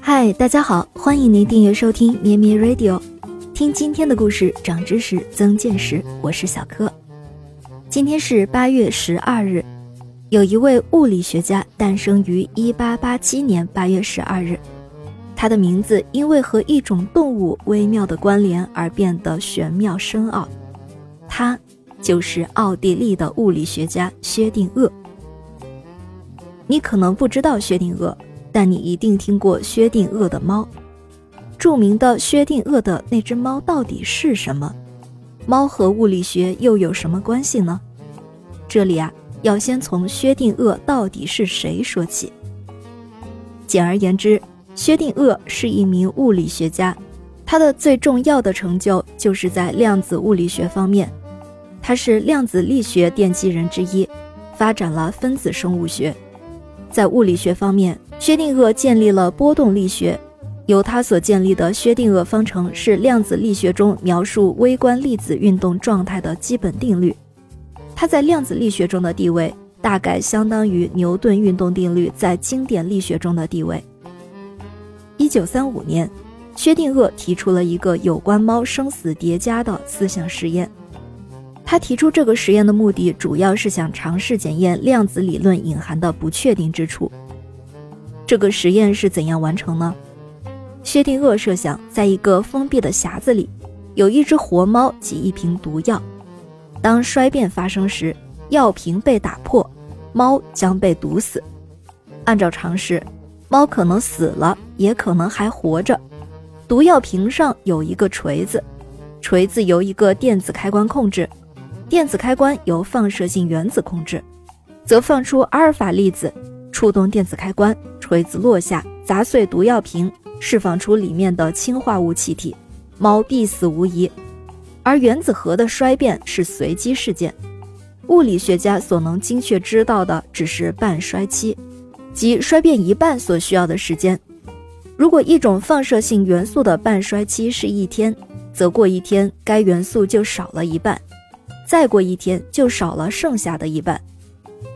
嗨，大家好，欢迎您订阅收听咩咩 Radio，听今天的故事，长知识，增见识。我是小柯。今天是八月十二日，有一位物理学家诞生于一八八七年八月十二日，他的名字因为和一种动物微妙的关联而变得玄妙深奥。他就是奥地利的物理学家薛定谔。你可能不知道薛定谔，但你一定听过薛定谔的猫。著名的薛定谔的那只猫到底是什么？猫和物理学又有什么关系呢？这里啊，要先从薛定谔到底是谁说起。简而言之，薛定谔是一名物理学家，他的最重要的成就就是在量子物理学方面，他是量子力学奠基人之一，发展了分子生物学。在物理学方面，薛定谔建立了波动力学。由他所建立的薛定谔方程是量子力学中描述微观粒子运动状态的基本定律。它在量子力学中的地位大概相当于牛顿运动定律在经典力学中的地位。一九三五年，薛定谔提出了一个有关猫生死叠加的思想实验。他提出这个实验的目的，主要是想尝试检验量子理论隐含的不确定之处。这个实验是怎样完成呢？薛定谔设想，在一个封闭的匣子里，有一只活猫及一瓶毒药。当衰变发生时，药瓶被打破，猫将被毒死。按照常识，猫可能死了，也可能还活着。毒药瓶上有一个锤子，锤子由一个电子开关控制。电子开关由放射性原子控制，则放出阿尔法粒子，触动电子开关，锤子落下，砸碎毒药瓶，释放出里面的氢化物气体，猫必死无疑。而原子核的衰变是随机事件，物理学家所能精确知道的只是半衰期，即衰变一半所需要的时间。如果一种放射性元素的半衰期是一天，则过一天该元素就少了一半。再过一天就少了剩下的一半，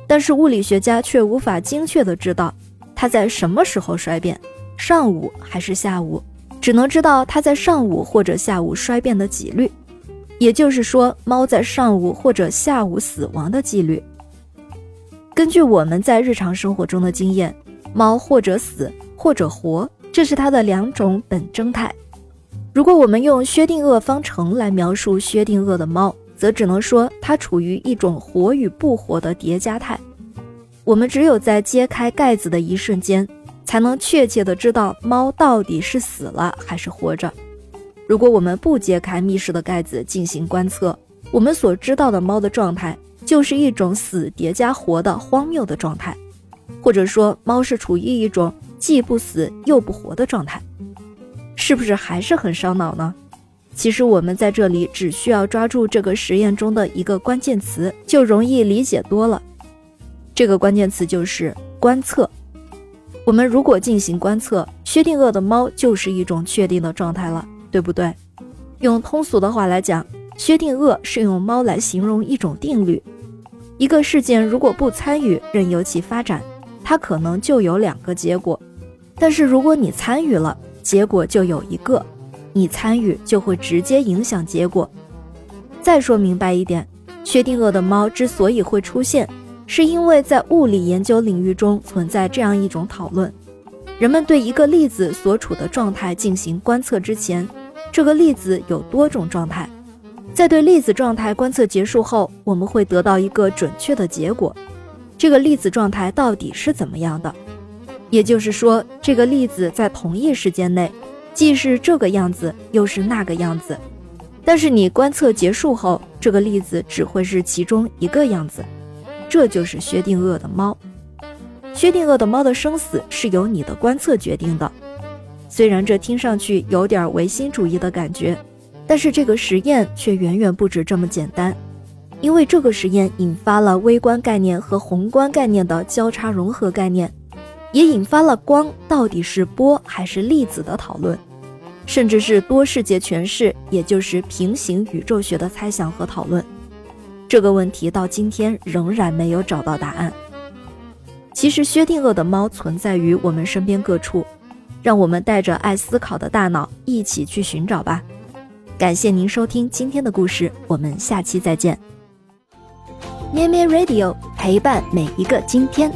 但是物理学家却无法精确的知道它在什么时候衰变，上午还是下午，只能知道它在上午或者下午衰变的几率，也就是说，猫在上午或者下午死亡的几率。根据我们在日常生活中的经验，猫或者死或者活，这是它的两种本征态。如果我们用薛定谔方程来描述薛定谔的猫。则只能说它处于一种活与不活的叠加态。我们只有在揭开盖子的一瞬间，才能确切的知道猫到底是死了还是活着。如果我们不揭开密室的盖子进行观测，我们所知道的猫的状态就是一种死叠加活的荒谬的状态，或者说猫是处于一种既不死又不活的状态，是不是还是很烧脑呢？其实我们在这里只需要抓住这个实验中的一个关键词，就容易理解多了。这个关键词就是观测。我们如果进行观测，薛定谔的猫就是一种确定的状态了，对不对？用通俗的话来讲，薛定谔是用猫来形容一种定律。一个事件如果不参与，任由其发展，它可能就有两个结果；但是如果你参与了，结果就有一个。你参与就会直接影响结果。再说明白一点，薛定谔的猫之所以会出现，是因为在物理研究领域中存在这样一种讨论：人们对一个粒子所处的状态进行观测之前，这个粒子有多种状态；在对粒子状态观测结束后，我们会得到一个准确的结果：这个粒子状态到底是怎么样的？也就是说，这个粒子在同一时间内。既是这个样子，又是那个样子，但是你观测结束后，这个粒子只会是其中一个样子。这就是薛定谔的猫。薛定谔的猫的生死是由你的观测决定的。虽然这听上去有点唯心主义的感觉，但是这个实验却远远不止这么简单，因为这个实验引发了微观概念和宏观概念的交叉融合概念，也引发了光到底是波还是粒子的讨论。甚至是多世界诠释，也就是平行宇宙学的猜想和讨论。这个问题到今天仍然没有找到答案。其实，薛定谔的猫存在于我们身边各处，让我们带着爱思考的大脑一起去寻找吧。感谢您收听今天的故事，我们下期再见。咩咩 Radio 陪伴每一个今天。